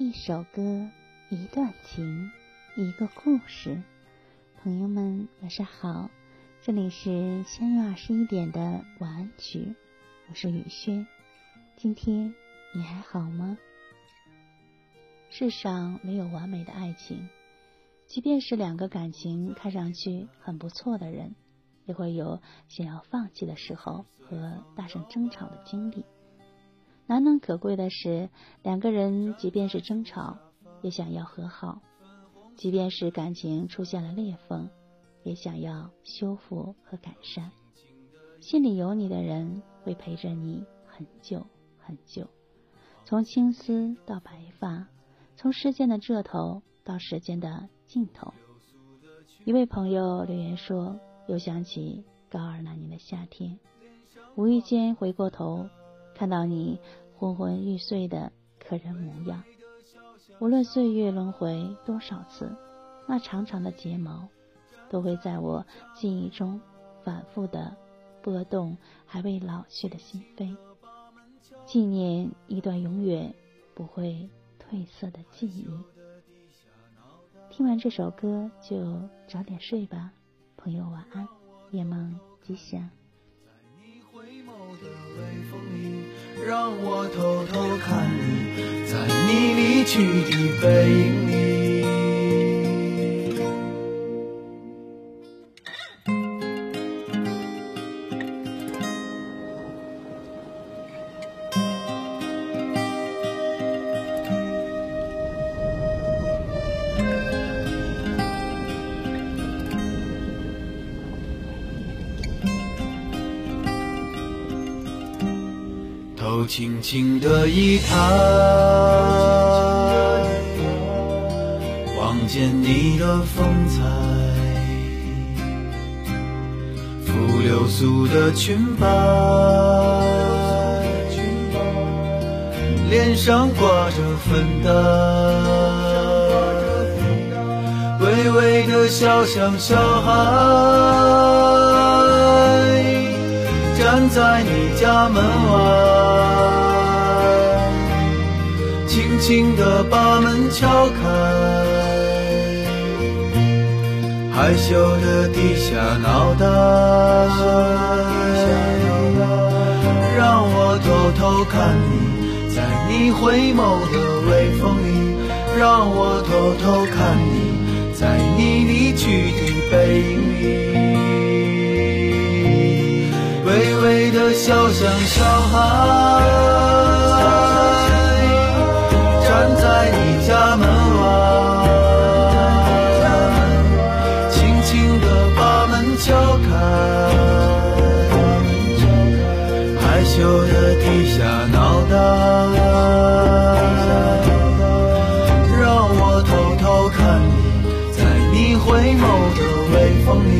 一首歌，一段情，一个故事。朋友们，晚上好，这里是相约二十一点的晚安曲，我是雨轩。今天你还好吗？世上没有完美的爱情，即便是两个感情看上去很不错的人，也会有想要放弃的时候和大声争吵的经历。难能可贵的是，两个人即便是争吵，也想要和好；即便是感情出现了裂缝，也想要修复和改善。心里有你的人，会陪着你很久很久，从青丝到白发，从时间的这头到时间的尽头。一位朋友留言说：“又想起高二那年的夏天，无意间回过头。”看到你昏昏欲睡的可人模样，无论岁月轮回多少次，那长长的睫毛都会在我记忆中反复的拨动还未老去的心扉，纪念一段永远不会褪色的记忆。听完这首歌就早点睡吧，朋友晚安，夜梦吉祥。让我偷偷看你，在你离去的背影里。手轻轻的一抬，望见你的风采，拂流苏的裙摆，脸上挂着粉黛，微微的笑像小孩。站在你家门外，敲开，害羞地低下脑袋，让我偷偷看你，在你回眸的微风里，让我偷偷看你，在你离去的背影里。微微的笑，像小孩，旧的低下脑袋让我偷偷看你在你回眸的微风里